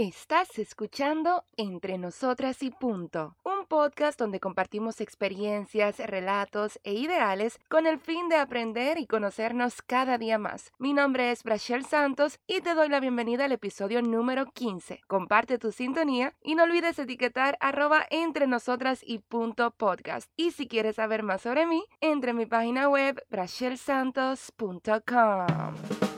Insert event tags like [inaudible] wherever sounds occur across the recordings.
Estás escuchando Entre Nosotras y Punto, un podcast donde compartimos experiencias, relatos e ideales con el fin de aprender y conocernos cada día más. Mi nombre es Brachel Santos y te doy la bienvenida al episodio número 15. Comparte tu sintonía y no olvides etiquetar arroba entre nosotras y punto podcast. Y si quieres saber más sobre mí, entre mi página web brachelsantos.com.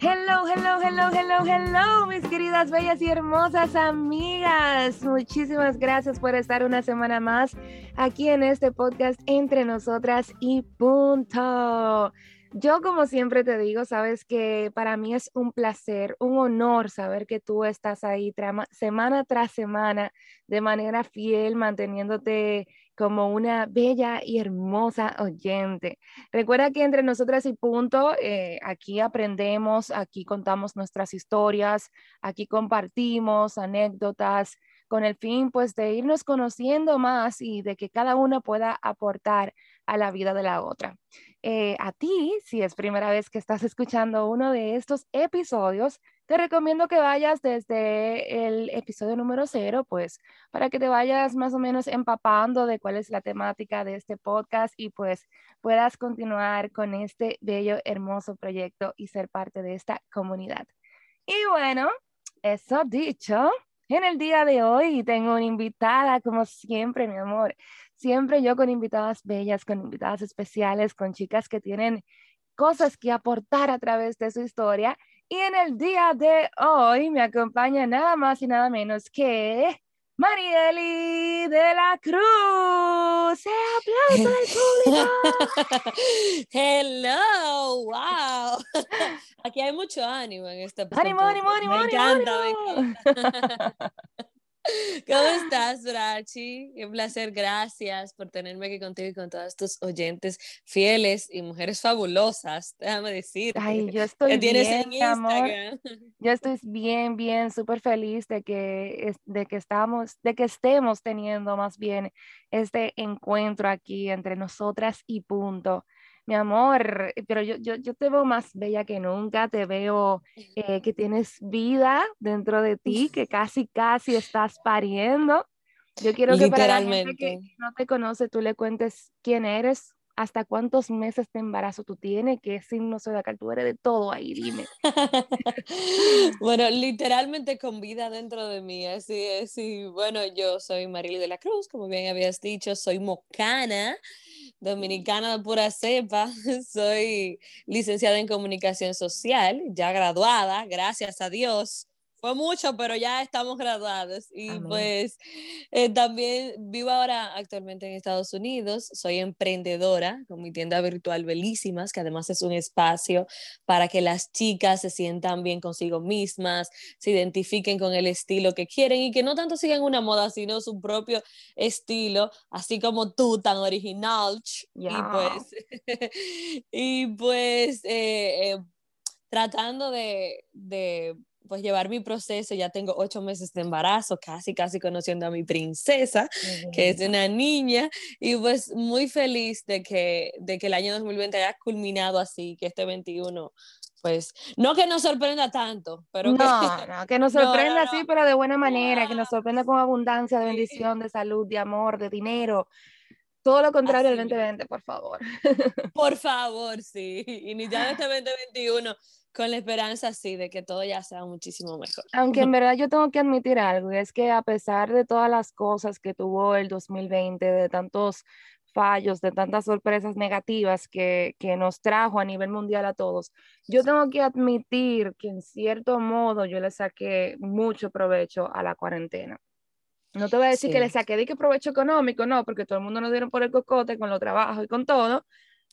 Hello, hello, hello, hello, hello, mis queridas, bellas y hermosas amigas. Muchísimas gracias por estar una semana más aquí en este podcast entre nosotras y punto. Yo como siempre te digo, sabes que para mí es un placer, un honor saber que tú estás ahí semana tras semana de manera fiel, manteniéndote como una bella y hermosa oyente. Recuerda que entre nosotras y punto, eh, aquí aprendemos, aquí contamos nuestras historias, aquí compartimos anécdotas con el fin pues de irnos conociendo más y de que cada una pueda aportar a la vida de la otra. Eh, a ti, si es primera vez que estás escuchando uno de estos episodios, te recomiendo que vayas desde el episodio número cero, pues para que te vayas más o menos empapando de cuál es la temática de este podcast y pues puedas continuar con este bello, hermoso proyecto y ser parte de esta comunidad. Y bueno, eso dicho, en el día de hoy tengo una invitada, como siempre, mi amor. Siempre yo con invitadas bellas, con invitadas especiales, con chicas que tienen cosas que aportar a través de su historia. Y en el día de hoy me acompaña nada más y nada menos que Marieli de la Cruz. ¡Se aplauso del público! [laughs] Hello, wow. [laughs] Aquí hay mucho ánimo en este ¡Ánimo, ánimo, ánimo! Me encanta, me encanta. [laughs] [laughs] ¿Cómo estás, Brachi? Un placer, gracias por tenerme aquí contigo y con todos tus oyentes fieles y mujeres fabulosas, déjame decir. Ay, yo [laughs] estoy bien, mi amor. [laughs] Yo estoy bien, bien, súper feliz de que, de que estamos, de que estemos teniendo más bien este encuentro aquí entre nosotras y punto mi amor, pero yo, yo, yo, te veo más bella que nunca, te veo eh, que tienes vida dentro de ti, que casi, casi estás pariendo. Yo quiero que para la gente que no te conoce, tú le cuentes quién eres, hasta cuántos meses de embarazo tú tienes, qué signo zodiacal tú eres, de todo ahí, dime. [laughs] bueno, literalmente con vida dentro de mí, así es. Y bueno, yo soy Marily de la Cruz, como bien habías dicho, soy mocana dominicana de pura cepa. [laughs] Soy licenciada en comunicación social, ya graduada, gracias a Dios fue mucho, pero ya estamos graduados. Y pues eh, también vivo ahora actualmente en Estados Unidos. Soy emprendedora con mi tienda virtual Belísimas, que además es un espacio para que las chicas se sientan bien consigo mismas, se identifiquen con el estilo que quieren y que no tanto sigan una moda, sino su propio estilo, así como tú, tan original. Y pues, [laughs] y pues eh, eh, tratando de, de pues llevar mi proceso, ya tengo ocho meses de embarazo, casi, casi conociendo a mi princesa, que es una niña, y pues muy feliz de que, de que el año 2020 haya culminado así, que este 21 pues no que nos sorprenda tanto, pero que, no, que nos [laughs] sorprenda así, pero de buena manera, que nos sorprenda con abundancia de bendición, de salud, de amor, de dinero. Todo lo contrario del 2020, por favor. [laughs] Por favor, sí. Y ni ya este 2021 con la esperanza, sí, de que todo ya sea muchísimo mejor. Aunque en [laughs] verdad yo tengo que admitir algo, es que a pesar de todas las cosas que tuvo el 2020, de tantos fallos, de tantas sorpresas negativas que, que nos trajo a nivel mundial a todos, yo tengo que admitir que en cierto modo yo le saqué mucho provecho a la cuarentena. No te voy a decir que le saqué de que provecho económico, no, porque todo el mundo nos dieron por el cocote con los trabajos y con todo,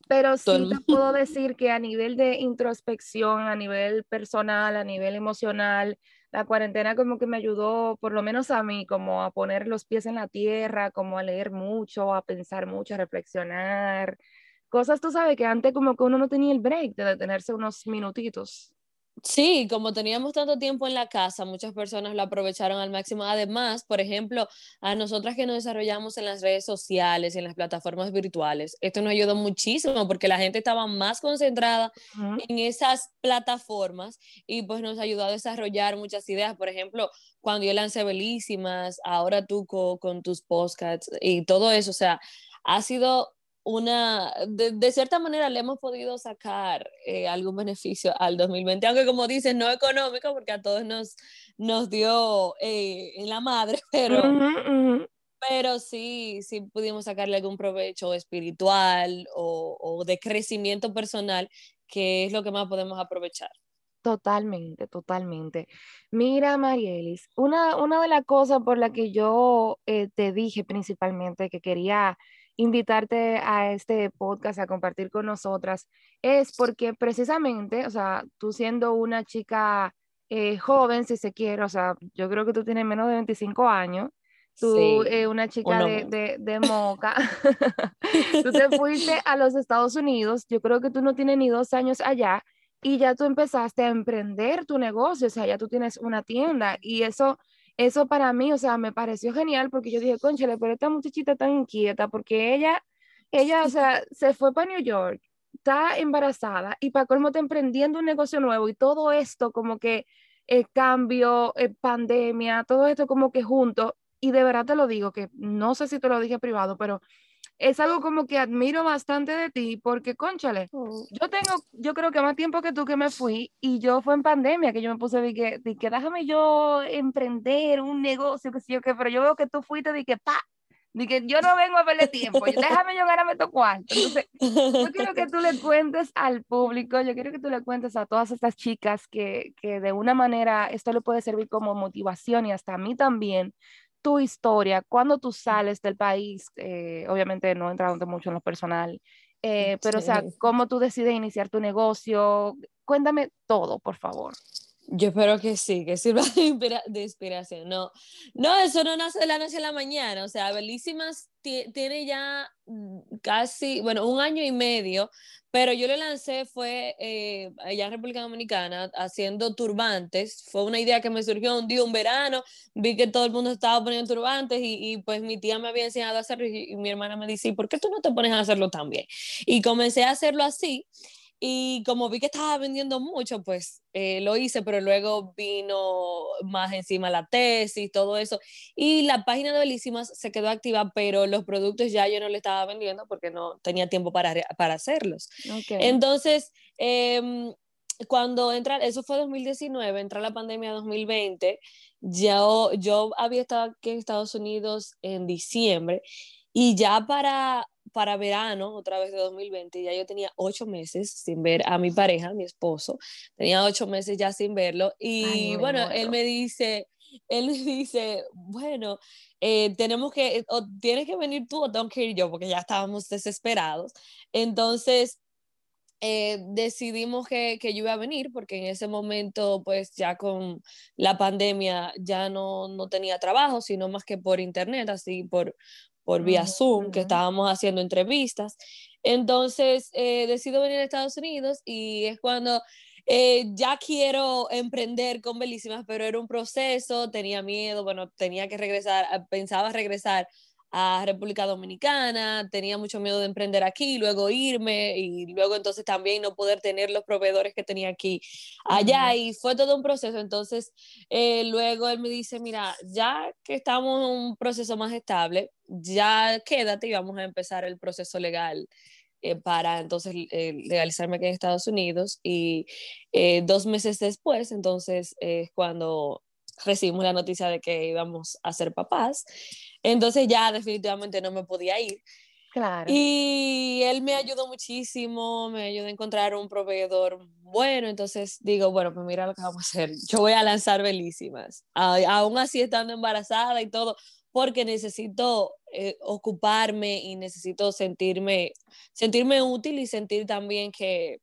pero sí te puedo decir que a nivel de introspección, a nivel personal, a nivel emocional, la cuarentena como que me ayudó, por lo menos a mí, como a poner los pies en la tierra, como a leer mucho, a pensar mucho, a reflexionar. Cosas, tú sabes, que antes como que uno no tenía el break de detenerse unos minutitos. Sí, como teníamos tanto tiempo en la casa, muchas personas lo aprovecharon al máximo. Además, por ejemplo, a nosotras que nos desarrollamos en las redes sociales y en las plataformas virtuales, esto nos ayudó muchísimo porque la gente estaba más concentrada en esas plataformas y pues nos ayudó a desarrollar muchas ideas. Por ejemplo, cuando yo lancé Belísimas, ahora tú con tus podcasts y todo eso, o sea, ha sido una, de, cierta manera le hemos podido sacar eh, algún beneficio al 2020, aunque como dices, no económico, porque a todos nos, nos dio eh, en la madre, [laughs] pero, pero sí, sí pudimos sacarle algún provecho espiritual o, o de crecimiento personal, que es lo que más podemos aprovechar. Totalmente, totalmente. Mira, Marielis, una, una de las cosas por la que yo eh, te dije principalmente que quería invitarte a este podcast a compartir con nosotras es porque precisamente, o sea, tú siendo una chica eh, joven, si se quiere, o sea, yo creo que tú tienes menos de 25 años, tú, eh, una chica de, de, de, [laughs] moca, [laughs] tú te fuiste a los Estados Unidos, yo creo que tú no tienes ni dos años allá y ya tú empezaste a emprender tu negocio, o sea, ya tú tienes una tienda y eso eso para mí, o sea, me pareció genial porque yo dije, conchale, pero esta muchachita tan inquieta, porque ella, ella, o sea, se fue para New York, está embarazada y para colmo está emprendiendo un negocio nuevo y todo esto como que el eh, cambio, eh, pandemia, todo esto como que junto, y de verdad te lo digo, que no sé si te lo dije privado, pero es algo como que admiro bastante de ti, porque, conchale, oh. yo tengo, yo creo que más tiempo que tú que me fui, y yo fue en pandemia que yo me puse de que, de que déjame yo emprender un negocio, que sé yo qué, pero yo veo que tú fuiste de que, pa, de que yo no vengo a verle [laughs] tiempo, déjame yo ganarme tu cuarto. Entonces, yo quiero que tú le [laughs] cuentes al público, yo quiero que tú le cuentes a todas estas chicas que, que de una manera esto le puede servir como motivación y hasta a mí también, tu historia, cuando tú sales del país, eh, obviamente no entrando mucho en lo personal, eh, pero o sea, cómo tú decides iniciar tu negocio, cuéntame todo, por favor. Yo espero que sí, que sirva de, inspiración. No, no, eso no nace de la noche a la mañana. O sea, Belísimas tiene ya mm, casi, bueno, un año y medio, pero yo le lancé fue eh, allá en República Dominicana haciendo turbantes. Fue una idea que me surgió un día, un verano. Vi que todo el mundo estaba poniendo turbantes y, y pues mi tía me había enseñado a hacerlo y, y mi hermana me dice, ¿por qué tú no te pones a hacerlo también? Y comencé a hacerlo así. Y como vi que estaba vendiendo mucho, pues eh, lo hice, pero luego vino más encima la tesis, todo eso. Y la página de Belísimas se quedó activa, pero los productos ya yo no le estaba vendiendo porque no tenía tiempo para, para hacerlos. Entonces, em, cuando entra, eso fue 2019, entra la pandemia 2020, yo, yo había estado aquí en Estados Unidos en diciembre y ya para para verano, otra vez de 2020, ya yo tenía ocho meses sin ver a mi pareja, mi esposo, tenía ocho meses ya sin verlo y bueno, él me dice, él me dice, bueno, eh, tenemos que, o tienes que venir tú o tengo que ir yo, porque ya estábamos desesperados. Entonces, eh, decidimos que, que, yo iba a venir porque en ese momento pues ya con la pandemia ya no, no tenía trabajo, sino más que por internet, así por, por vía Zoom, que estábamos haciendo entrevistas. Entonces, eh, decido venir a Estados Unidos y es cuando eh, ya quiero emprender con Belísimas, pero era un proceso, tenía miedo, bueno, tenía que regresar, pensaba regresar a República Dominicana, tenía mucho miedo de emprender aquí, luego irme y luego entonces también no poder tener los proveedores que tenía aquí allá y fue todo un proceso. Entonces eh, luego él me dice, mira, ya que estamos en un proceso más estable, ya quédate y vamos a empezar el proceso legal. Eh, para entonces eh, legalizarme aquí en Estados Unidos y dos meses después, entonces es cuando recibimos la noticia de que íbamos a ser papás. Entonces ya definitivamente no me podía ir. Claro. Y él me ayudó muchísimo, me ayudó a encontrar un proveedor bueno, entonces digo, bueno, pues mira lo que vamos a hacer, yo voy a lanzar Belísimas, aún así estando embarazada y todo, porque necesito eh, ocuparme y necesito sentirme, sentirme útil y sentir también que,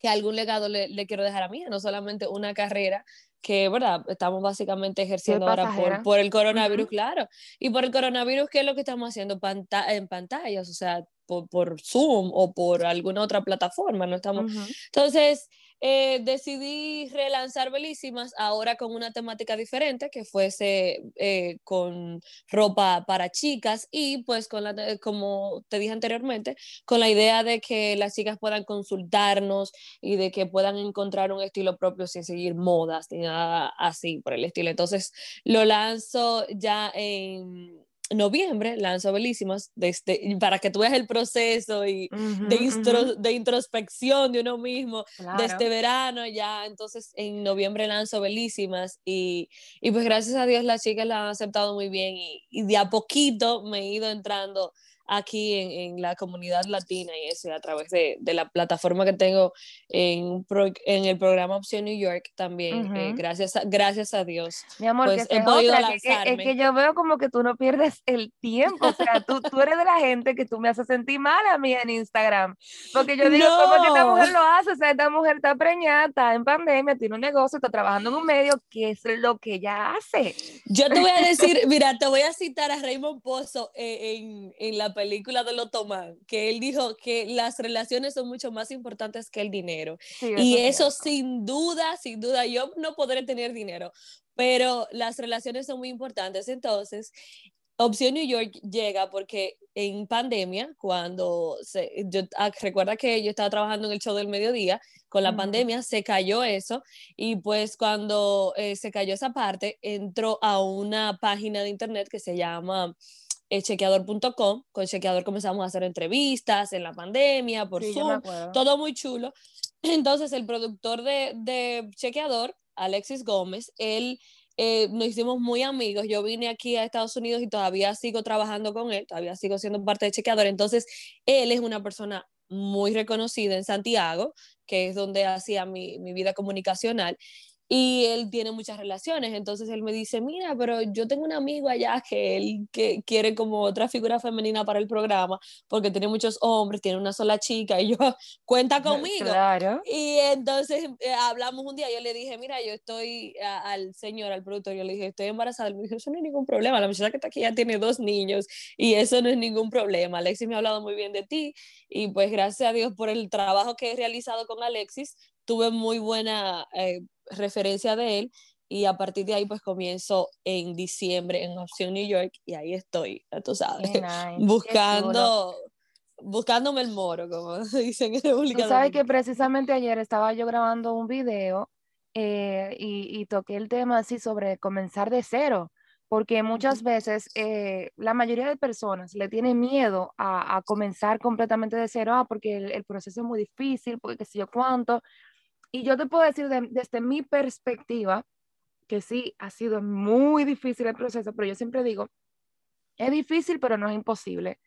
que algún legado le, le, quiero dejar a mí, no solamente una carrera, que, ¿verdad? Estamos básicamente ejerciendo ahora por, por, el coronavirus, claro. Y por el coronavirus, ¿qué es lo que estamos haciendo? Panta en pantallas, o sea, por, Zoom o por alguna otra plataforma, no estamos. Entonces, eh, decidí relanzar Belísimas ahora con una temática diferente, que fuese eh, con ropa para chicas y pues con la, como te dije anteriormente, con la idea de que las chicas puedan consultarnos y de que puedan encontrar un estilo propio sin seguir modas ni nada así por el estilo. Entonces lo lanzo ya en noviembre lanzo Belísimas desde, para que tú veas el proceso y de, de, introspección de uno mismo este verano ya. Entonces en noviembre lanzo Belísimas y, y, pues gracias a Dios las chicas la han aceptado muy bien y, y de a poquito me he ido entrando aquí en, en, la comunidad latina y eso a través de, de la plataforma que tengo en, en, el programa Opción New York también, eh, gracias, a, gracias a Dios. Mi amor, pues, que he podido otra, que, es que yo veo como que tú no pierdes el tiempo, o sea, tú, tú eres de la gente que tú me haces sentir mal a mí en Instagram, porque yo digo, ¿cómo que esta mujer lo hace? O sea, esta mujer está preñada, está en pandemia, tiene un negocio, está trabajando en un medio, ¿qué es lo que ella hace? Yo te voy a [laughs] decir, mira, te voy a citar a Raymond Pozo eh, en, en la película de Lotomán, que él dijo que las relaciones son mucho más importantes que el dinero. y eso sin duda, sin duda, yo no podré tener dinero, pero las relaciones son muy importantes. Entonces, Opción New York llega porque en pandemia, cuando se, yo, ah, recuerda que yo estaba trabajando en el show del mediodía, con la pandemia se cayó eso y pues cuando eh, se cayó esa parte, entró a una página de internet que se llama chequeador.com. Con chequeador comenzamos a hacer entrevistas en la pandemia, por Zoom, todo muy chulo. [clears throat] Entonces, el productor de, de chequeador, Alexis Gómez, él eh, nos hicimos muy amigos. Yo vine aquí a Estados Unidos y todavía sigo trabajando con él, todavía sigo siendo parte de chequeador. Entonces, él es una persona muy reconocida en Santiago, que es donde hacía mi, mi vida comunicacional y él tiene muchas relaciones, entonces él me dice, mira, pero yo tengo un amigo allá que él que quiere como otra figura femenina para el programa, porque tiene muchos hombres, tiene una sola chica, y yo, [laughs] cuenta conmigo. Claro. Y entonces eh, hablamos un día, yo le dije, mira, yo estoy al señor, al productor, yo le dije, estoy embarazada, me dijo, eso no es ningún problema, la muchacha que está aquí ya tiene dos niños, y eso no es ningún problema, Alexis me ha hablado muy bien de ti, y pues gracias a Dios por el trabajo que he realizado con Alexis, tuve muy buena eh, referencia de él y a partir de ahí pues comienzo en diciembre en Opción New York y ahí estoy, tú sabes, buscando buscándome el moro, como [laughs] dicen en República Tú sabes que precisamente ayer estaba yo grabando un video eh, y, y, toqué el tema así sobre comenzar de cero, porque muchas veces eh, la mayoría de personas le tienen miedo a, a comenzar completamente de cero, ah, porque el, el, proceso es muy difícil, porque qué sé yo cuánto, y yo te puedo decir desde mi perspectiva que sí, ha sido muy difícil el proceso, pero yo siempre digo, es difícil, pero no es imposible.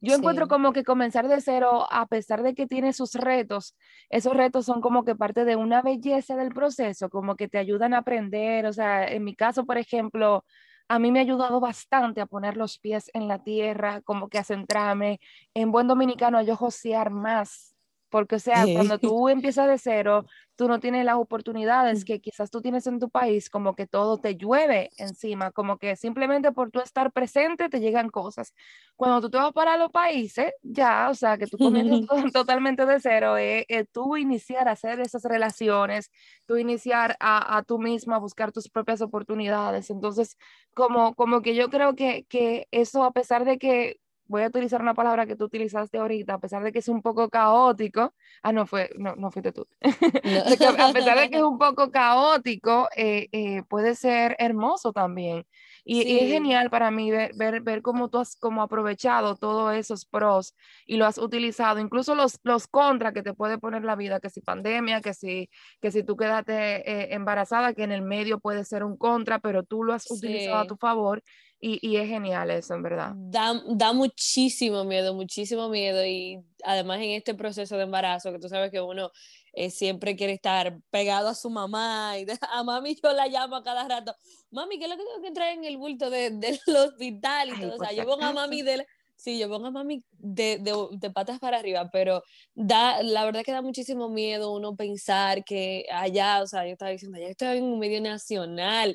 Yo encuentro como que comenzar de cero, a pesar de que tiene sus retos, esos retos son como que parte de una belleza del proceso, como que te ayudan a aprender. O sea, en mi caso, por ejemplo, a mí me ha ayudado bastante a poner los pies en la tierra, como que a centrarme. En buen dominicano, a yo josear más porque, o sea, cuando [laughs] tú empiezas de cero, tú no tienes las oportunidades que quizás tú tienes en tu país, como que todo te llueve encima, como que simplemente por tú estar presente te llegan cosas. Cuando tú te vas para los países, ya, o sea, que tú comienzas [laughs] [laughs] totalmente de cero, es eh, eh, tú iniciar a hacer esas relaciones, tú iniciar a, a tú misma a buscar tus propias oportunidades. Entonces, como, como que yo creo que, que eso, a pesar de que voy a utilizar una palabra que tú utilizaste ahorita, a pesar de que es un poco caótico, ah, no, fue, no, no fuiste tú, [laughs] a pesar de que es [laughs] un poco caótico, eh, eh, puede ser hermoso también. Y, es genial para mí ver, ver, ver, cómo tú has como aprovechado todos esos pros y lo has utilizado, incluso los, los contras que te puede poner la vida, que si pandemia, que si, que si tú quedaste eh, embarazada, que en el medio puede ser un contra, pero tú lo has utilizado a tu favor y, y, es genial eso, en verdad. Da, da muchísimo miedo, muchísimo miedo. Y además en este proceso de embarazo, que tú sabes que uno eh, siempre quiere estar pegado a su mamá. Y [laughs] a mami yo la llamo a cada rato. Mami, ¿qué es lo que tengo que traer en el bulto de, del [laughs] hospital? Y todo. o sea, llevo a mami de Sí, yo pongo a mami de, de, de, patas para arriba, pero da, la verdad que da muchísimo miedo uno pensar que allá, o sea, yo estaba diciendo, allá estoy en un medio nacional.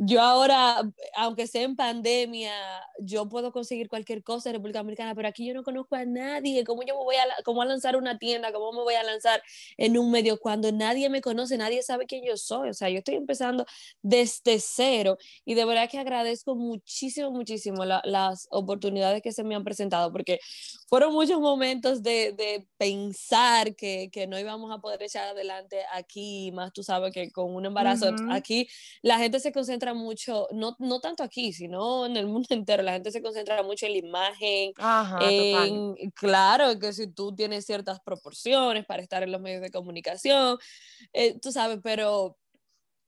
Yo ahora, aunque sea en pandemia, yo puedo conseguir cualquier cosa en República Dominicana, pero aquí yo no conozco a nadie. ¿Cómo yo me voy a, cómo a lanzar una tienda? ¿Cómo me voy a lanzar en un medio cuando nadie me conoce, nadie sabe quién yo soy? O sea, yo estoy empezando desde cero y de verdad que agradezco muchísimo, muchísimo las oportunidades que se me han presentado, porque fueron muchos momentos de, de pensar que, que, no íbamos a poder echar adelante aquí, más tú sabes que con un embarazo, uh -huh. aquí la gente se concentra mucho, no, no tanto aquí, sino en el mundo [laughs] entero, la gente se concentra mucho en la imagen, Ajá, en, claro, que si tú tienes ciertas proporciones para estar en los medios de comunicación, eh, tú sabes, pero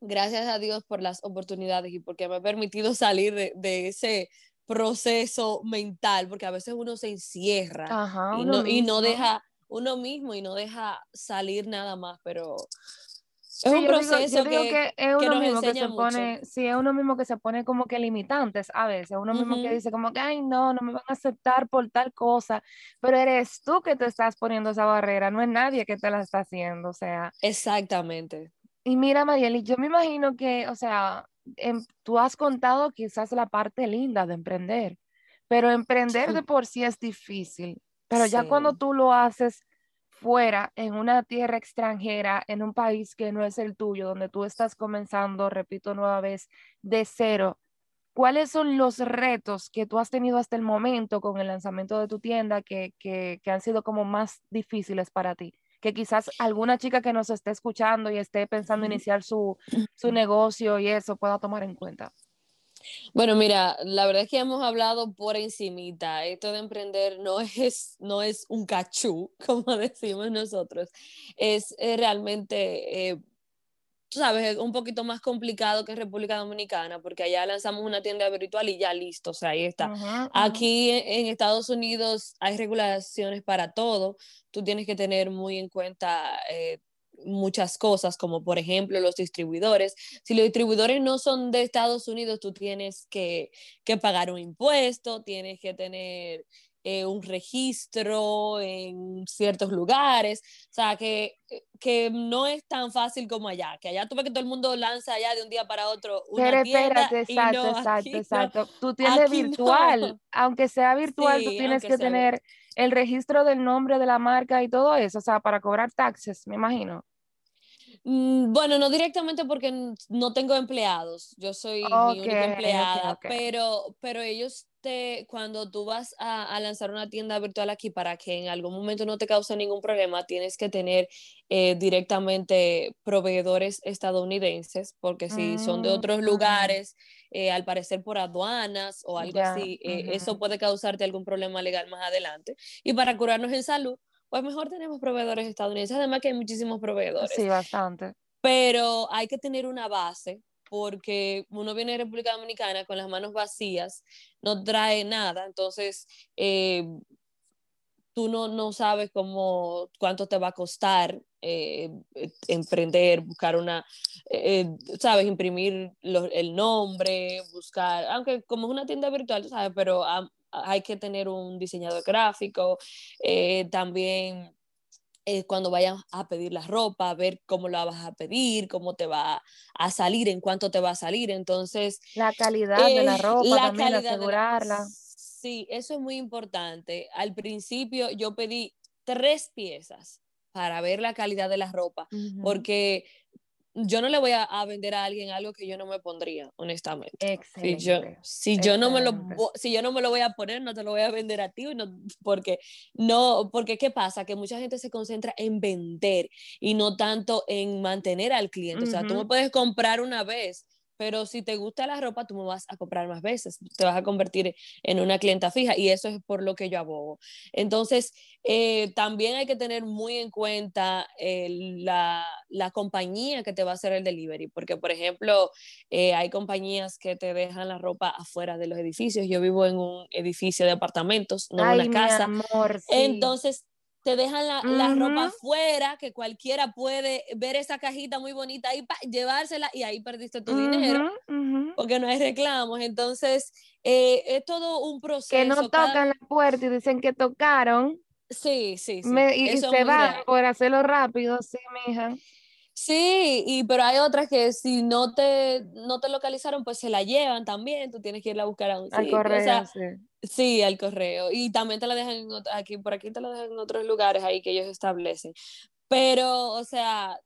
gracias a Dios por las oportunidades y porque me ha permitido salir de, de ese proceso mental, porque a veces uno se encierra Ajá, y, no, y no deja uno mismo y no deja salir nada más, pero es Sí, un proceso digo que, que es que uno nos mismo que se mucho. pone, sí, es uno mismo que se pone como que limitantes a veces, uno mismo que dice como que, ay, no, no me van a aceptar por tal cosa, pero eres tú que te estás poniendo esa barrera, no es nadie que te la está haciendo, o sea, Exactamente. Y mira, Marieli, yo me imagino que, o sea, em- tú has contado quizás la parte linda de emprender, pero emprender de por sí es difícil, pero ya cuando tú lo haces fuera, en una tierra extranjera, en un país que no es el tuyo, donde tú estás comenzando, repito nueva vez, de cero, ¿cuáles son los retos que tú has tenido hasta el momento con el lanzamiento de tu tienda que, que, que han sido como más difíciles para ti? Que quizás alguna chica que nos esté escuchando y esté pensando iniciar su, su negocio y eso pueda tomar en cuenta. Bueno, mira, la verdad es que hemos hablado por encimita. Esto de emprender no es, no es un cachú, [laughs] como decimos nosotros. Es eh, realmente, eh, tú sabes, es un poquito más complicado que República Dominicana, porque allá lanzamos una tienda virtual y ya listo, o sea, ahí está. Aquí en, en Estados Unidos hay regulaciones para todo. Tú tienes que tener muy en cuenta eh, muchas cosas, como por ejemplo los distribuidores. Si los distribuidores no son de Estados Unidos, tú tienes que, que pagar un impuesto, tienes que tener eh, un registro en ciertos lugares, o sea, que, que no es tan fácil como allá, que allá tú ves que todo el mundo lanza allá de un día para otro una Pero espérate, exacto, no, exacto, no, exacto. Tú tienes virtual, no. aunque sea virtual, tú tienes que tener el registro del nombre de la marca y todo eso, o sea, para cobrar taxes, me imagino. Mm, Bueno, no directamente porque no tengo empleados, yo soy mi única empleada, pero, pero ellos te, cuando tú vas a, a lanzar una tienda virtual aquí para que en algún momento no te cause ningún problema, tienes que tener eh, directamente proveedores estadounidenses, porque si son de otros mm, lugares, eh, al parecer por aduanas o algo así, eh, eso puede causarte algún problema legal más adelante. Y para curarnos en salud, pues mejor tenemos proveedores estadounidenses, además que hay muchísimos proveedores Sí, bastante. pero hay que tener una base porque uno viene de República Dominicana con las manos vacías, no trae nada, entonces eh, tú no, no sabes cómo, cuánto te va a costar eh, emprender, buscar una, eh, sabes, imprimir lo, el nombre, buscar, aunque como es una tienda virtual, sabes, pero um, hay que tener un diseñador gráfico, eh, también eh, cuando vayas a pedir la ropa, ver cómo la vas a pedir, cómo te va a salir, en cuánto te va a salir. Entonces, La calidad de la eh, ropa la también, calidad de la... asegurarla. Sí, eso es muy importante. Al principio yo pedí tres piezas para ver la calidad de la ropa, porque yo no le voy a, a vender a alguien algo que yo no me pondría, honestamente. Si yo, Excelente, si yo no me lo excelente. si yo no me lo voy a poner, no te lo voy a vender a ti, no, porque no, porque qué pasa, que mucha gente se concentra en vender y no tanto en mantener al cliente. O sea, tú me puedes comprar una vez, pero si te gusta la ropa, tú me vas a comprar más veces, te vas a convertir en una clienta fija y eso es por lo que yo abogo. Entonces, eh, también hay que tener muy en cuenta eh, la, la compañía que te va a hacer el delivery, porque por ejemplo, eh, hay compañías que te dejan la ropa afuera de los edificios. Yo vivo en un edificio de apartamentos, no en una casa. amor, sí. Entonces, te dejan la, la ropa afuera, que cualquiera puede ver esa cajita muy bonita y llevársela y ahí perdiste tu dinero, porque no hay reclamos. Entonces, eh, es todo un proceso. Que no tocan la puerta y dicen que tocaron. Sí, sí, sí. y, se van por hacerlo rápido, sí, mija. Sí, y pero hay otras que si no te, no te localizaron, pues se la llevan también, tú tienes que irla a buscar a un al Correo, sí. sí. al correo. Y también te la dejan en, aquí, por aquí te la dejan en otros lugares ahí que ellos establecen. Pero, o sea,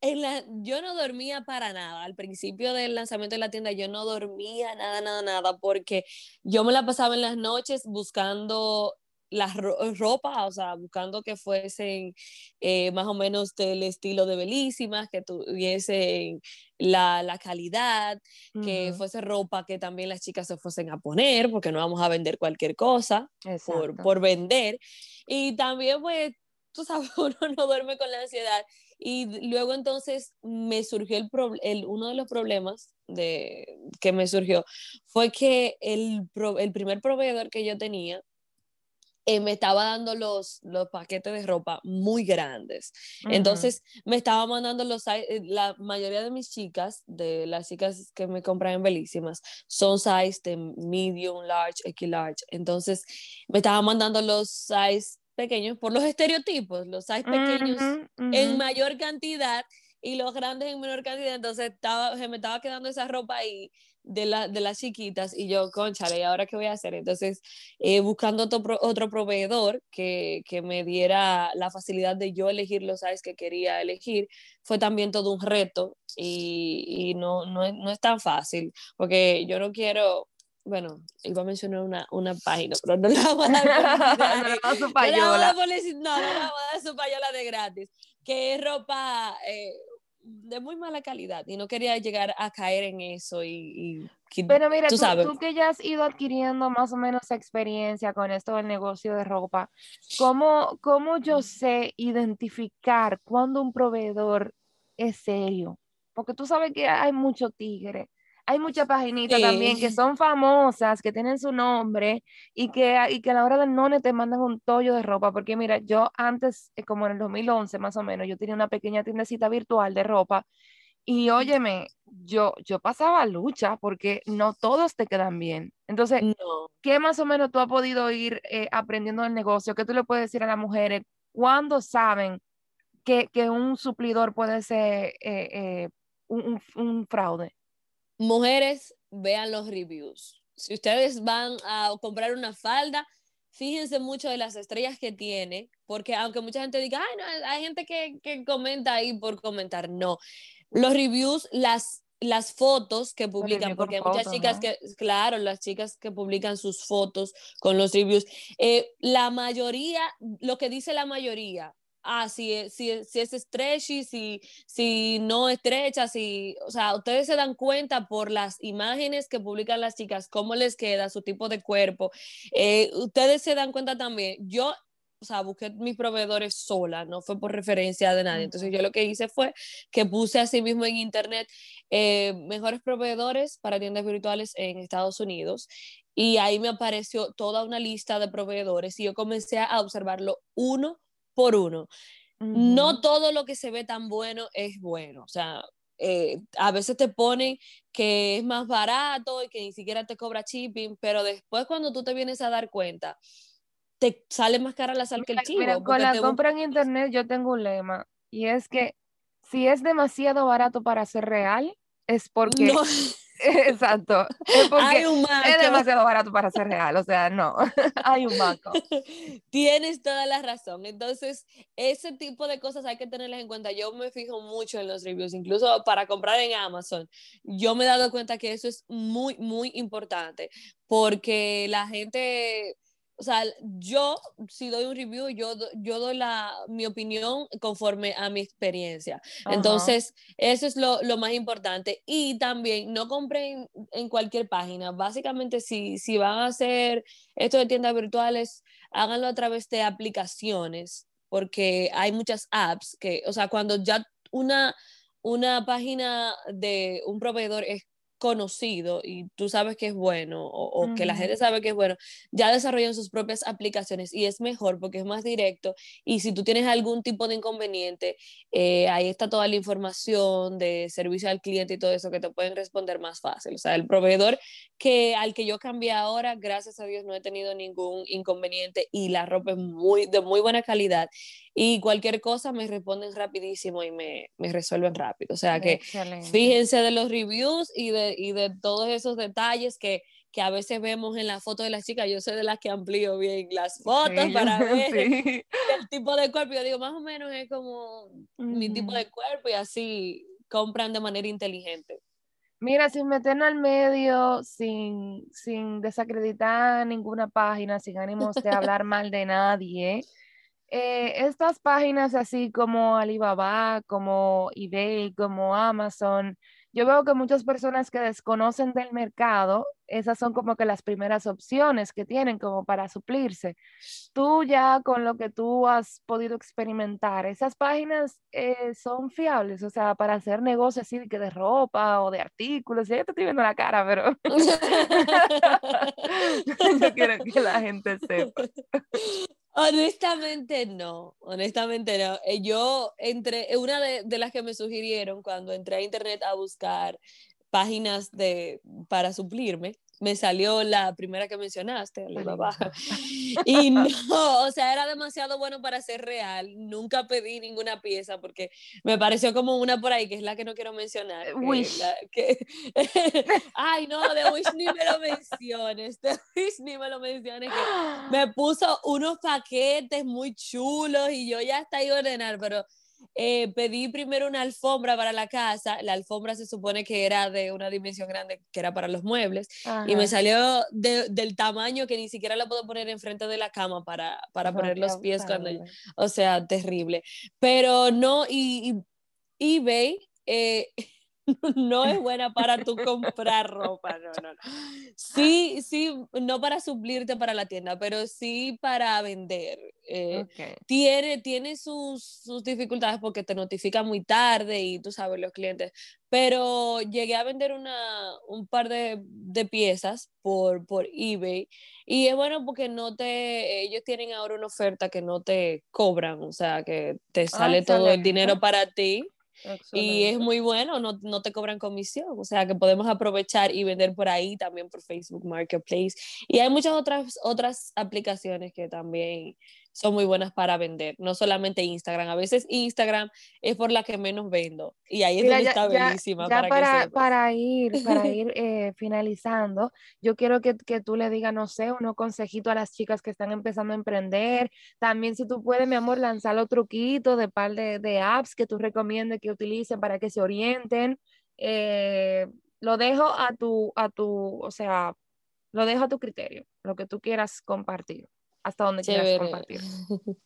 en la, yo no dormía para nada. Al principio del lanzamiento de la tienda yo no dormía nada, nada, nada, porque yo me la pasaba en las noches buscando la ropa, o sea, buscando que fuesen eh, más o menos del estilo de Belísimas, que tuviesen la, la calidad, que fuese ropa que también las chicas se fuesen a poner, porque no vamos a vender cualquier cosa por, por, vender. Y también, pues, tú sabes, [laughs] uno no duerme con la ansiedad. Y luego entonces me surgió el, el uno de los problemas de, que me surgió fue que el, el primer proveedor que yo tenía, eh, me estaba dando los, los paquetes de ropa muy grandes. Entonces, me estaba mandando los, eh, la mayoría de mis chicas, de las chicas que me compran en Belísimas, son size de medium, large, X large. Entonces, me estaba mandando los size pequeños por los estereotipos, los size pequeños en mayor cantidad y los grandes en menor cantidad. Entonces, estaba, se me estaba quedando esa ropa ahí de, la, de las chiquitas y yo, conchale, ¿y ahora qué voy a hacer? Entonces, eh, buscando otro, otro proveedor que, que, me diera la facilidad de yo elegir los size que quería elegir, fue también todo un reto y, y no, no, es, no es tan fácil, porque yo no quiero, bueno, iba a mencionar una, una página, pero no la vamos a dar. no, payola. [laughs] No, no, no, vamos a dar su payola de gratis, que es ropa, de muy mala calidad y no quería llegar a caer en eso y, pero mira tú, tú, que ya has ido adquiriendo más o menos experiencia con esto del negocio de ropa ¿cómo, cómo yo sé identificar cuando un proveedor es serio? porque tú sabes que hay mucho tigre hay muchas paginitas también que son famosas, que tienen su nombre y que, y que a la hora del none te mandan un tollo de ropa. Porque mira, yo antes, eh, como en el 2011 más o menos, yo tenía una pequeña tiendecita virtual de ropa y óyeme, yo, yo pasaba lucha porque no todos te quedan bien. Entonces, ¿qué más o menos tú has podido ir eh, aprendiendo del negocio? ¿Qué tú le puedes decir a las mujeres cuando saben que, que un suplidor puede ser eh, un, un fraude? Mujeres, vean los reviews. Si ustedes van a comprar una falda, fíjense mucho de las estrellas que tiene, porque aunque mucha gente diga, Ay, no, hay gente que, que comenta ahí por comentar, no. Los reviews, las las fotos que publican, porque hay muchas chicas que, claro, las chicas que publican sus fotos con los reviews, eh, la mayoría, lo que dice la mayoría, ah, si, es, si, si es stretchy, si, si no estrecha, si, o sea, ustedes se dan cuenta por las imágenes que publican las chicas, cómo les queda, su tipo de cuerpo. Eh, ustedes se dan cuenta también, yo o sea, busqué mis proveedores sola, no fue por referencia de nadie. Entonces yo lo que hice fue que puse así mismo en internet eh, mejores proveedores para tiendas virtuales en Estados Unidos y ahí me apareció toda una lista de proveedores y yo comencé a observarlo uno por uno. No todo lo que se ve tan bueno es bueno. O sea, eh, a veces te ponen que es más barato y que ni siquiera te cobra shipping, pero después cuando tú te vienes a dar cuenta, te sale más cara la sal que el chivo. Mira, con la compra en internet yo tengo un lema y es que si es demasiado barato para ser real, es porque... [laughs] Exacto. [laughs] Es porque es demasiado barato para ser real, o sea, no, [laughs] hay un maco. Tienes toda la razón. Entonces, ese tipo de cosas hay que tenerlas en cuenta. Yo me fijo mucho en los reviews, incluso para comprar en Amazon. Yo me he dado cuenta que eso es muy, muy importante porque la gente o sea, yo si doy un review, yo, yo doy la, mi opinión conforme a mi experiencia. Entonces, eso es lo, lo, más importante. Y también no compren en cualquier página. Básicamente, si, si van a hacer esto de tiendas virtuales, háganlo a través de aplicaciones, porque hay muchas apps que, o sea, cuando ya una, una página de un proveedor es conocido y tú sabes que es bueno o, que la gente sabe que es bueno, ya desarrollan sus propias aplicaciones y es mejor porque es más directo y si tú tienes algún tipo de inconveniente, eh, ahí está toda la información de servicio al cliente y todo eso que te pueden responder más fácil. O sea, el proveedor que al que yo cambié ahora, gracias a Dios no he tenido ningún inconveniente y la ropa es muy de muy buena calidad y cualquier cosa me responden rapidísimo y me, me resuelven rápido. O sea que fíjense de los reviews y de, y de todos esos detalles que, que, a veces vemos en la foto de las chicas. Yo soy de las que amplío bien las fotos para ver [laughs] el tipo de cuerpo. Yo digo, más o menos es como mi tipo de cuerpo y así compran de manera inteligente. Mira, sin meternos al medio, sin, sin desacreditar ninguna página, sin ánimos de hablar [laughs] mal de nadie, eh, estas páginas así como Alibaba, como eBay, como Amazon, yo veo que muchas personas que desconocen del mercado, esas son como que las primeras opciones que tienen como para suplirse. Tú ya con lo que tú has podido experimentar, esas páginas eh, son fiables, o sea, para hacer negocios así de, que de ropa o de artículos, ya te estoy viendo la cara, pero [laughs] [laughs] yo quiero que la gente sepa. [laughs] Honestamente no, honestamente no. Eh, yo entré, eh, una de, de, las que me sugirieron cuando entré a internet a buscar páginas de, para suplirme, me salió la primera que mencionaste, Alibaba. [laughs] Y no, o sea, era demasiado bueno para ser real. Nunca pedí ninguna pieza porque me pareció como una por ahí, que es la que no quiero mencionar. Wish. [laughs] Ay, no, de Wish ni me lo menciones. De [laughs] Wish ni me lo menciones. Que me [gasps] puso unos paquetes muy chulos y yo ya está ahí a ordenar, pero eh, pedí primero una alfombra para la casa. La alfombra se supone que era de una dimensión grande, que era para los muebles, y me salió del tamaño que ni siquiera la puedo poner enfrente de la cama para, para poner los pies cuando... O sea, terrible. Pero no, y, y eBay... Eh, [laughs] no es buena para tú comprar ropa, no, no, Sí, sí, no para suplirte para la tienda, pero sí para vender. Eh, tiene tiene sus, sus, dificultades porque te notifica muy tarde y tú sabes los clientes, pero llegué a vender una, un par de, de piezas por, por eBay y es bueno porque no te, ellos tienen ahora una oferta que no te cobran, o sea, que te ah, sale todo el dinero para ti y es muy bueno, no, no, te cobran comisión, o sea que podemos aprovechar y vender por ahí también por Facebook Marketplace. Y hay muchas otras, otras aplicaciones que también son muy buenas para vender, no solamente Instagram. A veces Instagram es por la que menos vendo y ahí es donde está bellísima. para, para, para, ir, para [laughs] ir eh, finalizando, yo quiero que, que, tú le digas, no sé, unos consejitos a las chicas que están empezando a emprender. También si tú puedes, mi amor, lanzar los truquitos de par de, de apps que tú recomiendes que utilicen para que se orienten. Eh, lo dejo a tu, a tu, o sea, lo dejo a tu criterio, lo que tú quieras compartir hasta donde quieras compartir. [laughs]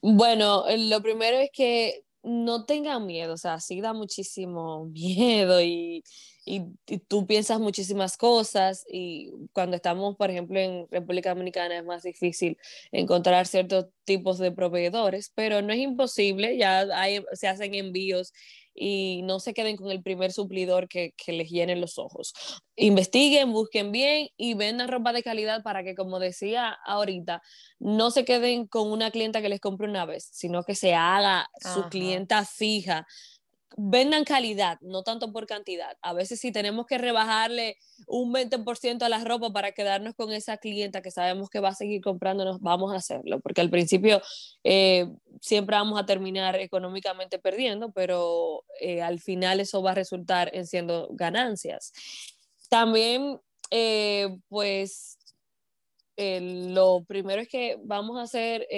Bueno, lo primero es que no tengan miedo, o sea, sí da muchísimo [laughs] miedo y, y, tú piensas muchísimas cosas y cuando estamos, por ejemplo, en República Dominicana es más difícil encontrar ciertos tipos de proveedores, pero no es imposible, ya se hacen envíos y no se queden con el primer suplidor que, que, les llene los ojos. Investiguen, busquen bien y vendan ropa de calidad para que, como decía ahorita, no se queden con una clienta que les compre una vez, sino que se haga su clienta fija vendan calidad, no tanto por cantidad. A veces si tenemos que rebajarle un 20% a la ropa para quedarnos con esa clienta que sabemos que va a seguir comprándonos, vamos a hacerlo, porque al principio eh, siempre vamos a terminar económicamente perdiendo, pero eh, al final eso va a resultar en siendo ganancias. También, eh, pues, lo primero es que vamos a hacer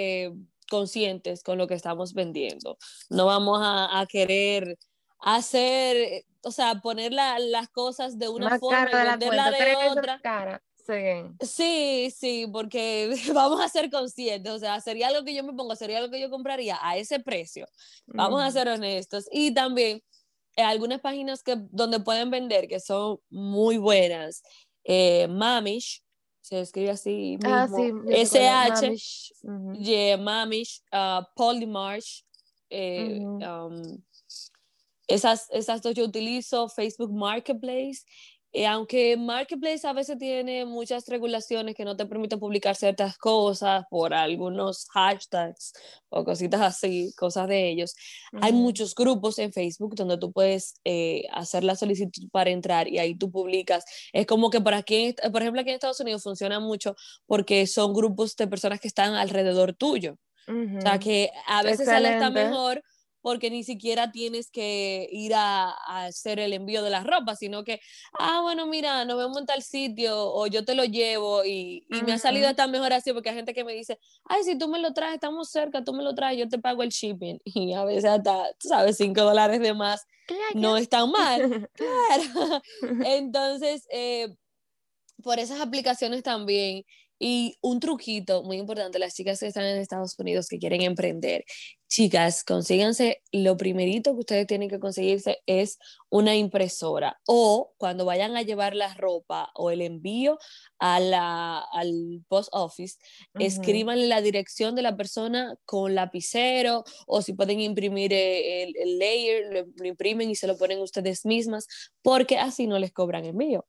conscientes con lo que estamos vendiendo. No vamos a, querer hacer, o sea, poner las cosas de una forma y venderla de otra. Cara. Sí. sí, sí, porque [laughs] vamos a ser conscientes, o sea, sería algo que yo me pongo, sería algo que yo compraría a ese precio. Vamos a ser honestos. Y también eh, algunas páginas que, donde pueden vender que son muy buenas. Eh, Mamish, se escribe así mismo. Ah, sí, SH, yeah, Mamish, uh, Polymarsh, eh, um, esas, esas dos yo utilizo, Facebook Marketplace eh, aunque Marketplace a veces tiene muchas regulaciones que no te permiten publicar ciertas cosas por algunos hashtags o cositas así, cosas de ellos, hay muchos grupos en Facebook donde tú puedes eh, hacer la solicitud para entrar y ahí tú publicas. Es como que por aquí, por ejemplo, aquí en Estados Unidos funciona mucho porque son grupos de personas que están alrededor tuyo. O sea, que a veces sale está mejor porque ni siquiera tienes que ir a, hacer el envío de la ropa, sino que, ah, bueno, mira, nos vemos en tal sitio o yo te lo llevo y, me ha salido tan mejor así porque hay gente que me dice, ay, si tú me lo traes, estamos cerca, tú me lo traes, yo te pago el shipping [laughs] y a veces hasta, tú sabes, cinco dólares de más no es tan mal. [laughs] claro. Entonces, eh, por esas aplicaciones también y un truquito muy importante, las chicas que están en Estados Unidos que quieren emprender, chicas, consíganse, lo primerito que ustedes tienen que conseguirse es una impresora o cuando vayan a llevar la ropa o el envío a la, al post office, escriban la dirección de la persona con lapicero o si pueden imprimir eh, el, layer, lo, imprimen y se lo ponen ustedes mismas porque así no les cobran envío.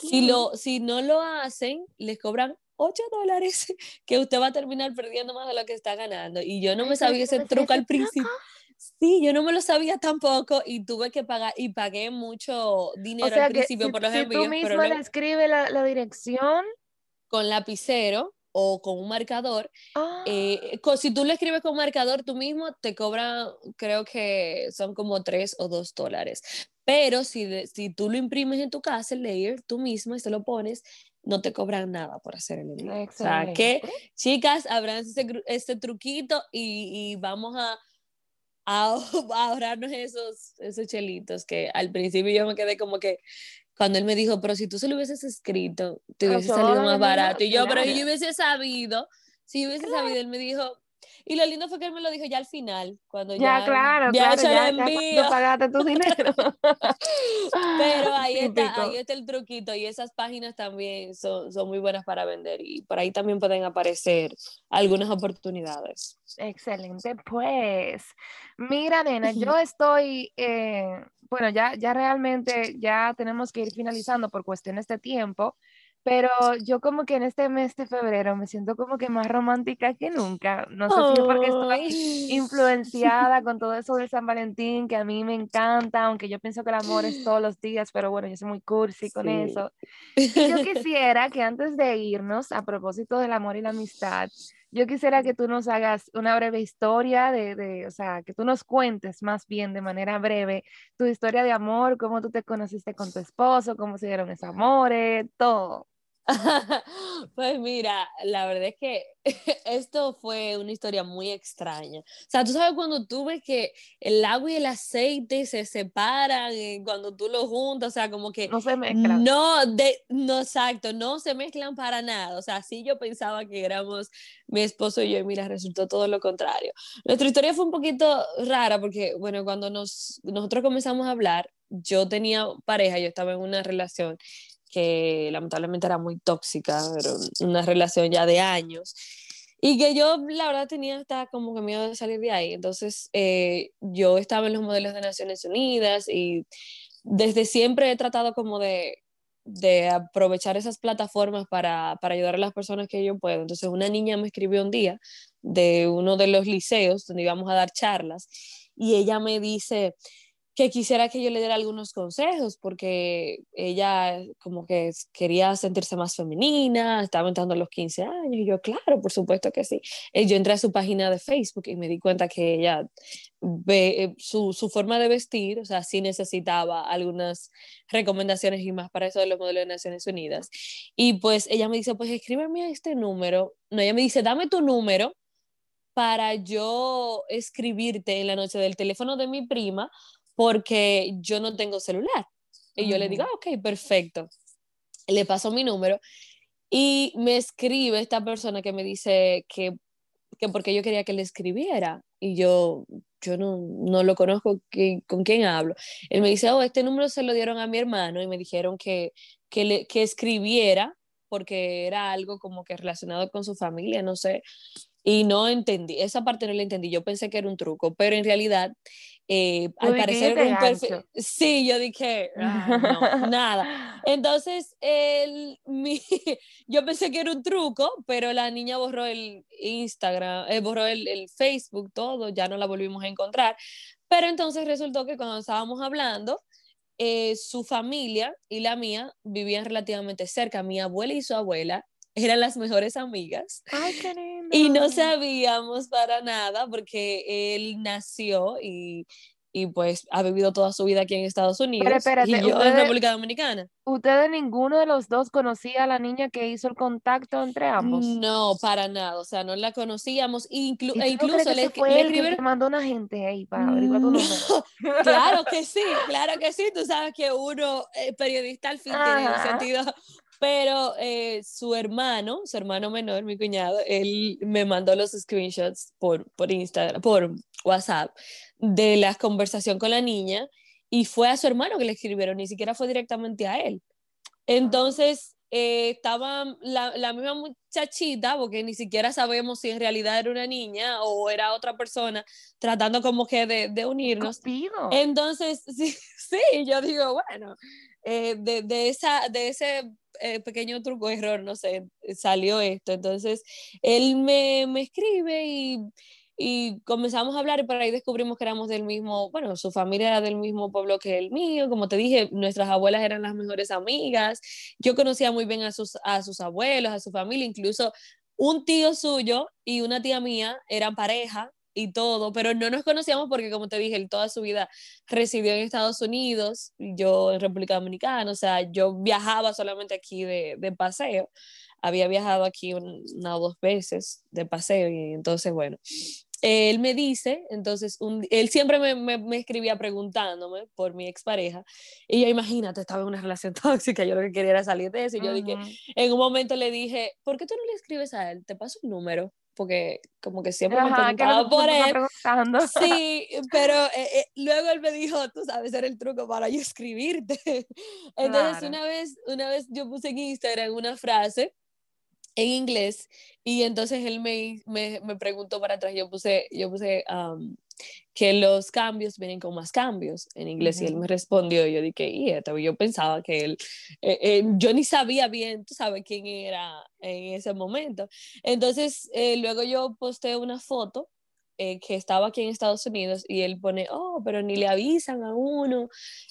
Si, lo, si no lo hacen, les cobran 8 dólares [laughs] que usted va a terminar perdiendo más de lo que está ganando. Y yo no me sabía ese truco al principio. Sí, yo no me lo sabía tampoco y tuve que pagar y pagué mucho dinero al principio por los si envíos. Tú mismo le escribe la, la, dirección con lapicero o con un marcador. Eh, ah. si tú lo escribes con marcador tú mismo, te cobran, creo que son como 3 o 2 dólares. Pero si, si tú lo imprimes en tu casa, el layer, tú mismo y se lo pones, no te cobran nada por hacer el envío. O sea, que chicas, abran este, truquito y, vamos a, a, [laughs] ahorrarnos esos, esos chelitos que al principio yo me quedé como que cuando él me dijo, pero si tú se lo hubieses escrito, te hubiese salido más barato. Y yo, pero yo hubiese sabido, si hubiese sabido, él me dijo, y lo lindo fue que él me lo dijo ya al final, cuando ya, ya claro, ya claro, ya, ya pagaste tu dinero. [laughs] Pero ahí está, ahí está el truquito y esas páginas también son, son muy buenas para vender y por ahí también pueden aparecer algunas oportunidades. Excelente, pues mira, nena, yo estoy, eh, bueno, ya, ya realmente ya tenemos que ir finalizando por cuestiones de tiempo. Pero yo como que en este mes de febrero me siento como que más romántica que nunca. No sé si es porque estoy influenciada con todo eso de San Valentín, que a mí me encanta, aunque yo pienso que el amor es todos los días, pero bueno, yo soy muy cursi con eso. [laughs] Y yo quisiera que antes de irnos, a propósito del amor y la amistad, yo quisiera que tú nos hagas una breve historia de, de, o sea, que tú nos cuentes más bien de manera breve tu historia de amor, cómo tú te conociste con tu esposo, cómo se dieron esos amores, todo. [laughs] Pues mira, la verdad es que [laughs] esto fue una historia muy extraña. O sea, tú sabes cuando tú ves que el agua y el aceite se separan y cuando tú lo juntas, o sea, como que no se mezclan. No, de, no, exacto, no se mezclan para nada. O sea, sí yo pensaba que éramos mi esposo y yo y mira, resultó todo lo contrario. Nuestra historia fue un poquito rara porque, bueno, cuando nos, nosotros comenzamos a hablar, yo tenía pareja, yo estaba en una relación que lamentablemente era muy tóxica, pero una relación ya de años. Y que yo, la verdad, tenía hasta como que miedo de salir de ahí. Entonces, eh, yo estaba en los modelos de Naciones Unidas y desde siempre he tratado como de, de aprovechar esas plataformas para, para, ayudar a las personas que yo puedo. Entonces, una niña me escribió un día de uno de los liceos donde íbamos a dar charlas y ella me dice, que quisiera que yo le diera algunos consejos porque ella como que quería sentirse más femenina, estaba entrando a los 15 años y yo, claro, por supuesto que sí. Eh, yo entré a su página de Facebook y me di cuenta que ella ve eh, su, su forma de vestir, o sea, sí necesitaba algunas recomendaciones y más para eso de los modelos de Naciones Unidas. Y pues ella me dice, pues escríbeme a este número. No, ella me dice, dame tu número para yo escribirte en la noche del teléfono de mi prima porque yo no tengo celular. Y yo le digo, ah, ok, perfecto. Le paso mi número y me escribe esta persona que me dice que, que porque yo quería que le escribiera. Y yo, yo no, no lo conozco, ¿con quién hablo? Él me dice, oh, este número se lo dieron a mi hermano y me dijeron que, que, le, que escribiera porque era algo como que relacionado con su familia, no sé. Y no entendí, esa parte no la entendí, yo pensé que era un truco, pero en realidad eh, al parecer un perfil. Sí, yo dije, no, [laughs] nada. Entonces, el, mi, [laughs] yo pensé que era un truco, pero la niña borró el Instagram, eh, borró el, el, Facebook, todo, ya no la volvimos a encontrar. Pero entonces resultó que cuando estábamos hablando, eh, su familia y la mía vivían relativamente cerca. Mi abuela y su abuela eran las mejores amigas. Ay, qué lindo. Y no sabíamos para nada porque él nació y, y pues ha vivido toda su vida aquí en Estados Unidos Pero espérate, y yo ustedes- en República Dominicana. ¿Ustedes ninguno de los dos conocía a la niña que hizo el contacto entre ambos? No, para nada, o sea, no la conocíamos inclu- ¿Y e incluso le, fue le que mandó una gente ahí para averiguar tu No? [laughs] Claro que sí, claro que sí. Tú sabes que uno, eh, periodista al fin, tiene un sentido. Pero eh, su hermano, su hermano menor, mi cuñado, él me mandó los screenshots por, por Instagram, por WhatsApp, de la conversación con la niña y fue a su hermano que le escribieron, ni siquiera fue directamente a él. Entonces, eh, estaba la, la misma muchachita, porque ni siquiera sabemos si en realidad era una niña o era otra persona, tratando como que de, de unirnos. Cupido. Entonces, [laughs] sí, sí, yo digo, bueno, eh, de, de, esa, de ese eh, pequeño truco, error, no sé, salió esto. Entonces, él me, me escribe y, y comenzamos a hablar y por ahí descubrimos que éramos del mismo, bueno, su familia era del mismo pueblo que el mío, como te dije, nuestras abuelas eran las mejores amigas, yo conocía muy bien a sus, a sus abuelos, a su familia, incluso un tío suyo y una tía mía eran pareja y todo, pero no nos conocíamos porque, como te dije, él toda su vida residió en Estados Unidos, yo en República Dominicana, o sea, yo viajaba solamente aquí de, de paseo, había viajado aquí un- una o dos veces de paseo y entonces, bueno, él me dice, entonces, un- él siempre me, me, me escribía preguntándome por mi expareja y yo, imagínate, estaba en una relación [laughs] tóxica, yo lo que quería era salir de eso y yo dije, en un momento le dije, ¿por qué tú no le escribes a él? Te paso un número, porque como que siempre me Ajá, lo preguntaba por me él. preguntando. Sí, [laughs] pero eh, eh, luego él me dijo, tú sabes, era el truco para yo escribirte. [laughs] Entonces Claro. una vez, una vez yo puse en Instagram una frase en inglés y entonces él me, me, me preguntó para atrás, yo puse, yo puse um, que los cambios vienen con más cambios en inglés y él me respondió y yo dije, y esto, yo pensaba que él, eh, eh, yo ni sabía bien, tú sabes quién era en ese momento. Entonces eh, luego yo posté una foto eh, que estaba aquí en Estados Unidos y él pone, oh, pero ni le avisan a uno,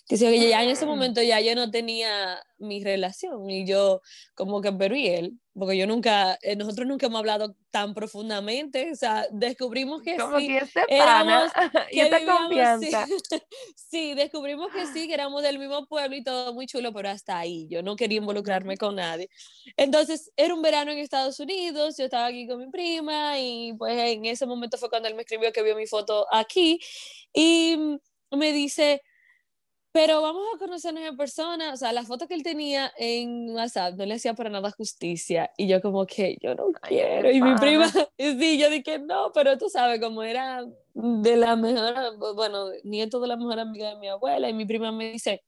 que ya en ese Mm. momento ya yo no tenía mi relación y yo como que, pero y él, porque yo nunca, eh, nosotros nunca hemos hablado tan profundamente, o sea, descubrimos que Como sí, que este éramos- pana [laughs] y que esta vivíamos, confianza. Sí, [laughs] sí, descubrimos que sí, que éramos del mismo pueblo y todo muy chulo, pero hasta ahí, yo no quería involucrarme con nadie. Entonces, era un verano en Estados Unidos, yo estaba aquí con mi prima y pues en ese momento fue cuando él me escribió que vio mi foto aquí y me dice, pero vamos a conocernos en persona, o sea, la foto que él tenía en WhatsApp no le hacía para nada justicia y yo como que yo no quiero y mi prima, [laughs] sí, yo dije no, pero tú sabes, como era de la mejor, bueno, nieto de la mejor amiga de mi abuela y mi prima me dice,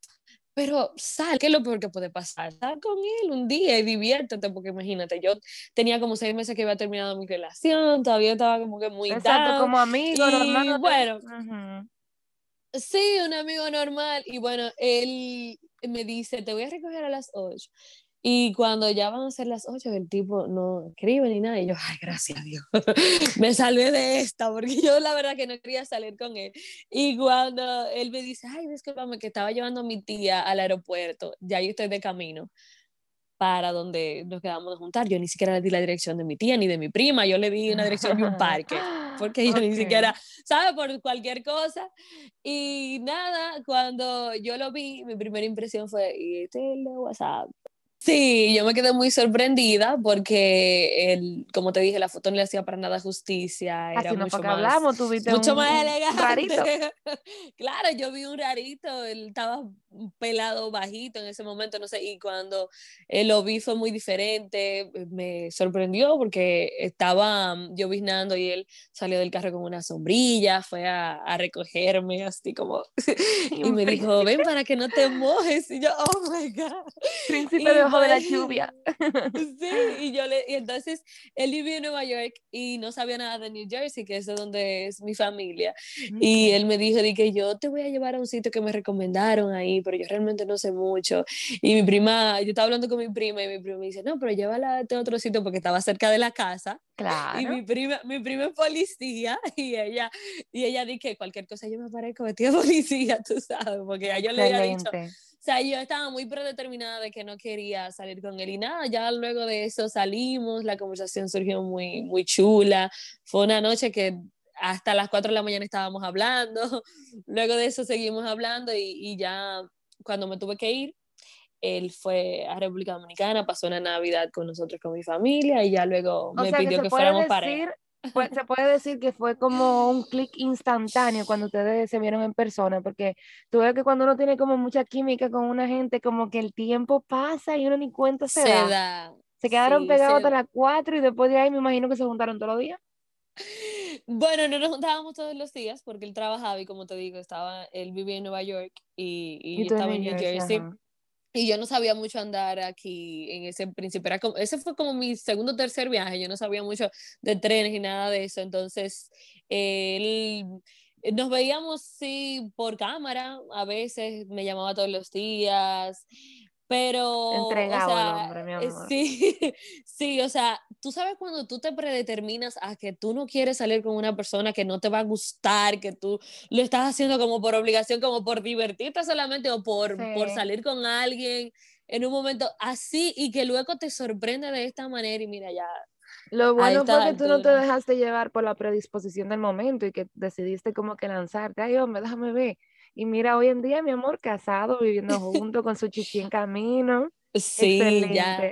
pero sal, ¿qué es lo peor que puede pasar? Sal con él un día y diviértete, porque imagínate, yo tenía como seis meses que había terminado mi relación, todavía estaba como que muy Exacto, down, como amigo, y normal. bueno, Ujú. Sí, un amigo normal. Y bueno, él me dice, te voy a recoger a las 8. Y cuando ya van a ser las 8, el tipo no escribe ni nada. Y yo, ay, gracias Dios. [laughs] me salvé de esta, porque yo la verdad que no quería salir con él. Y cuando él me dice, ay, discúlpame, que estaba llevando a mi tía al aeropuerto, ya yo estoy de camino para donde nos quedamos de juntar. Yo ni siquiera le di la dirección de mi tía ni de mi prima, yo le di una dirección de un parque, [laughs] porque yo ni Ok. siquiera, ¿sabes? Por cualquier cosa. Y nada, cuando yo lo vi, mi primera impresión fue, ¿y este es el de WhatsApp? Sí, yo me quedé muy sorprendida porque, el, como te dije, la foto no le hacía para nada justicia, era Así no mucho más, hablamos, tuviste mucho un, más elegante. rarito. [laughs] claro, yo vi un rarito, él estaba pelado bajito en ese momento, no sé, y cuando eh, lo vi fue muy diferente, me sorprendió porque estaba mm, lloviznando y él salió del carro con una sombrilla, fue a, a recogerme así como, [laughs] y me dijo, ven para que no te mojes, y yo, oh my God. Príncipe debajo de la lluvia. [laughs] Sí, y yo le, y entonces él vivía en Nueva York y no sabía nada de New Jersey, que es de donde es mi familia. Y él me dijo, di que yo te voy a llevar a un sitio que me recomendaron ahí, pero yo realmente no sé mucho. Y mi prima, yo estaba hablando con mi prima y mi prima me dice, no, pero llévala a este otro sitio porque estaba cerca de la casa. Claro. Y mi prima, mi prima es policía [laughs] y ella, y ella que cualquier cosa yo me parezco vestida de policía, [laughs] tú sabes, porque yo le había dicho o sea, yo estaba muy predeterminada de que no quería salir con él y nada, ya luego de eso salimos, la conversación surgió muy, muy chula. Fue una noche que hasta las 4 de la mañana estábamos hablando, [laughs] luego de eso seguimos hablando y, y ya cuando me tuve que ir, él fue a República Dominicana, pasó una Navidad con nosotros, con mi familia, y ya luego me pidió que, fuéramos pareja se puede decir que fue como un clic instantáneo cuando ustedes se vieron en persona, porque tú ves que cuando uno tiene como mucha química con una gente, como que el tiempo pasa y uno ni cuenta se, da. Se quedaron pegados hasta las 4 y después de ahí me imagino que se juntaron todos los días. [laughs] [laughs] Bueno, no nos juntábamos todos los días porque él trabajaba y como te digo, estaba, él vivía en Nueva York y, y, estaba en New Jersey. Y yo no sabía mucho andar aquí en ese principio. Era como, ese fue como mi segundo o tercer viaje. Yo no sabía mucho de trenes y nada de eso. Entonces, él, nos veíamos, sí, por cámara. A veces me llamaba todos los días. Pero. Entregado o sea, hombre, mi eh, amor. Sí, [laughs] sí, o sea, tú sabes cuando tú te predeterminas a que tú no quieres salir con una persona que no te va a gustar, que tú lo estás haciendo como por obligación, como por divertirte solamente o por, por salir con alguien en un momento así y que luego te sorprende de esta manera y mira, ya. Lo bueno fue que tú no te dejaste llevar por la predisposición del momento y que decidiste como que lanzarte. Ay, hombre, déjame ver y mira, hoy en día, mi amor, casado, viviendo junto con su chichi en [laughs] camino. Sí, ya.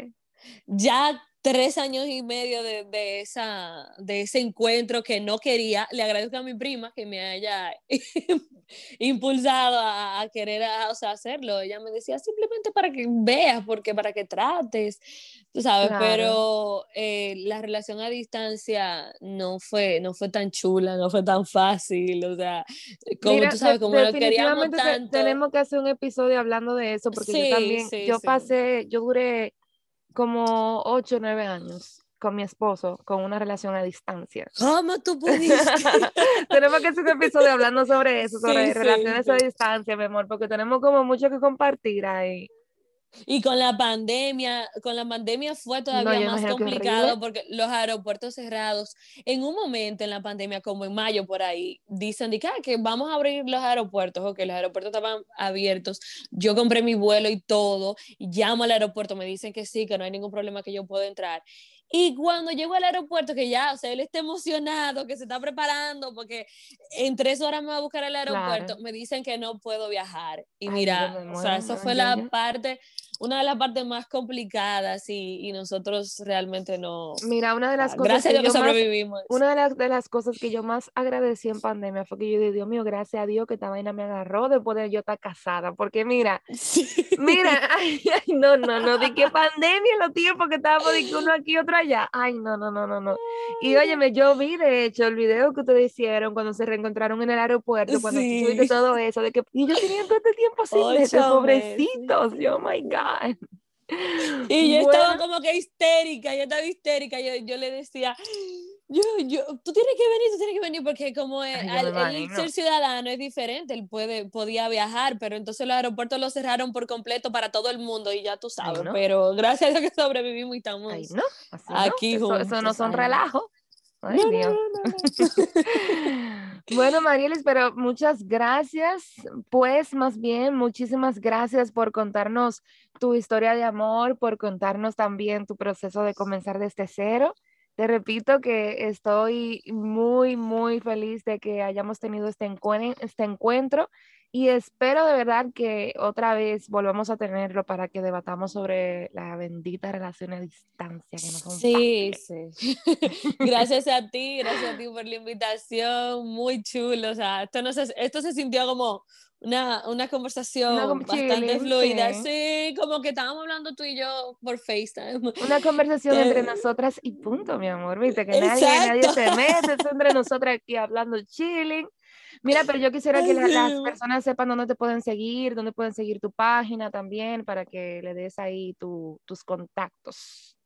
Ya tres años y medio de, de, esa, de ese encuentro que no quería. Le agradezco a mi prima que me haya [laughs] impulsado a, querer o sea, hacerlo. Ella me decía simplemente para que veas, porque para que trates, tú sabes, pero eh, la relación a distancia no fue, no fue tan chula, no fue tan fácil, o sea, como tú sabes, como lo queríamos tanto. Tenemos que hacer un episodio hablando de eso, porque yo también, yo pasé, yo duré como 8 o 9 años con mi esposo, con una relación a distancia. ¿Cómo tú [laughs] pudiste? tenemos que hacer un episodio hablando sobre eso, sobre relaciones a distancia, mi amor, porque tenemos como mucho que compartir ahí. Y con la pandemia, con la pandemia fue todavía más complicado porque los aeropuertos cerrados, en un momento en la pandemia, como en mayo por ahí, dicen que, ah, que vamos a abrir los aeropuertos, o que los aeropuertos estaban abiertos. Yo compré mi vuelo y todo, y llamo al aeropuerto, me dicen que sí, que no hay ningún problema que yo pueda entrar. Y cuando llego al aeropuerto, que ya, o sea, él está emocionado, que se está preparando, porque en tres horas me va a buscar al aeropuerto, me dicen que no puedo viajar. Y mira, o sea, eso fue la parte, una de las partes más complicadas y, y nosotros realmente no... Mira, una de las cosas... Gracias a Dios que sobrevivimos. una de las, de las cosas que yo más agradecí en pandemia fue que yo dije, Dios mío, gracias a Dios que esta vaina me agarró después de yo estar casada, porque mira, [laughs] mira, [laughs] ay, no, no, no, de qué pandemia los tiempos que estábamos de uno aquí, otro allá. Ay, no, no, no, no, no. Y óyeme, yo vi de hecho el video que ustedes hicieron cuando se reencontraron en el aeropuerto, cuando sí. todo eso, de que y yo tenía todo este tiempo así, pobrecitos, oh my God. Y yo estaba como que histérica, yo estaba histérica, yo, yo le decía, yo, yo, tú tienes que venir, tú tienes que venir, porque como el, el, ser ciudadano es diferente, él puede, podía viajar, pero entonces los aeropuertos los cerraron por completo para todo el mundo y ya tú sabes, no. pero gracias a Dios que sobrevivimos y estamos Ay, no, aquí eso, juntos. Eso no son relajos. Ay, no, Dios. [laughs] bueno, Marielis, pero muchas gracias. Pues más bien, muchísimas gracias por contarnos tu historia de amor, por contarnos también tu proceso de comenzar desde cero. Te repito que estoy muy, muy feliz de que hayamos tenido este, encuentro, este encuentro y espero de verdad que otra vez volvamos a tenerlo para que debatamos sobre la bendita relación a distancia. Que no son sí, sí. [laughs] gracias a ti, gracias a ti por la invitación, muy chulo. O sea, esto, no se, esto se sintió como una, una conversación una bastante fluida. Sí. sí. como que estábamos hablando tú y yo por FaceTime. Una conversación [laughs] entre nosotras y punto, mi amor. Viste que nadie, nadie se mete, es [laughs] entre nosotras aquí hablando chilling. Mira, pero yo quisiera que las personas sepan dónde te pueden seguir, dónde pueden seguir tu página también, para que le des ahí tus contactos.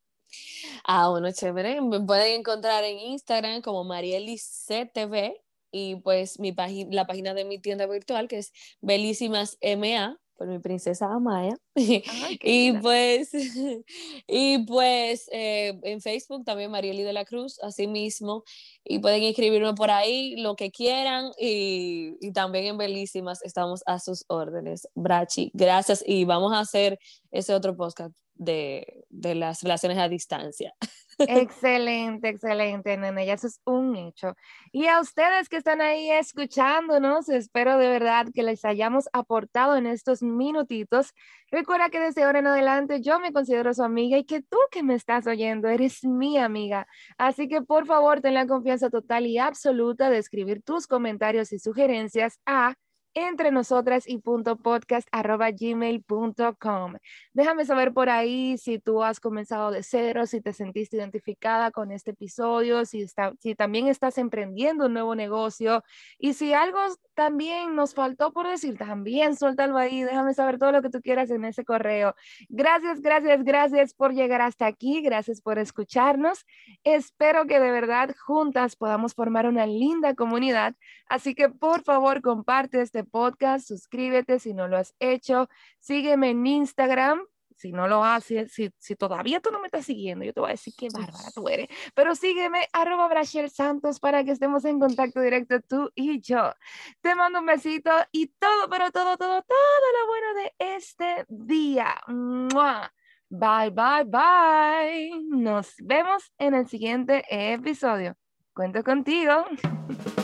Ah, bueno, chévere. Me pueden encontrar en Instagram como CTV y pues mi la página de mi tienda virtual que es Belísimas MA por mi princesa Amaya. [laughs] y, pues, [laughs] y pues eh, en Facebook también Marieli de la Cruz, así mismo. Y pueden escribirme por ahí lo que quieran. Y, y también en Belísimas estamos a sus órdenes. Brachi, gracias. Y vamos a hacer ese otro podcast de, de las relaciones a distancia. [laughs] Excelente, excelente, nene, ya eso es un hecho. Y a ustedes que están ahí escuchándonos, espero de verdad que les hayamos aportado en estos minutitos. Recuerda que desde ahora en adelante yo me considero su amiga y que tú que me estás oyendo eres mi amiga. Así que por favor, ten la confianza total y absoluta de escribir tus comentarios y sugerencias a entre nosotras y punto podcast arroba gmail.com. Déjame saber por ahí si tú has comenzado de cero, si te sentiste identificada con este episodio, si, está, si también estás emprendiendo un nuevo negocio y si algo también nos faltó por decir, también suéltalo ahí, déjame saber todo lo que tú quieras en ese correo. Gracias, gracias, gracias por llegar hasta aquí, gracias por escucharnos. Espero que de verdad juntas podamos formar una linda comunidad, así que por favor comparte este podcast, suscríbete si no lo has hecho, sígueme en Instagram si no lo haces, si, si, todavía tú no me estás siguiendo, yo te voy a decir qué bárbara tú eres. Pero sígueme, arroba Brachel Santos, para que estemos en contacto directo tú y yo. Te mando un besito y todo, pero todo, todo, todo lo bueno de este día. Bye, bye, bye. Nos vemos en el siguiente episodio. Cuento contigo. [laughs]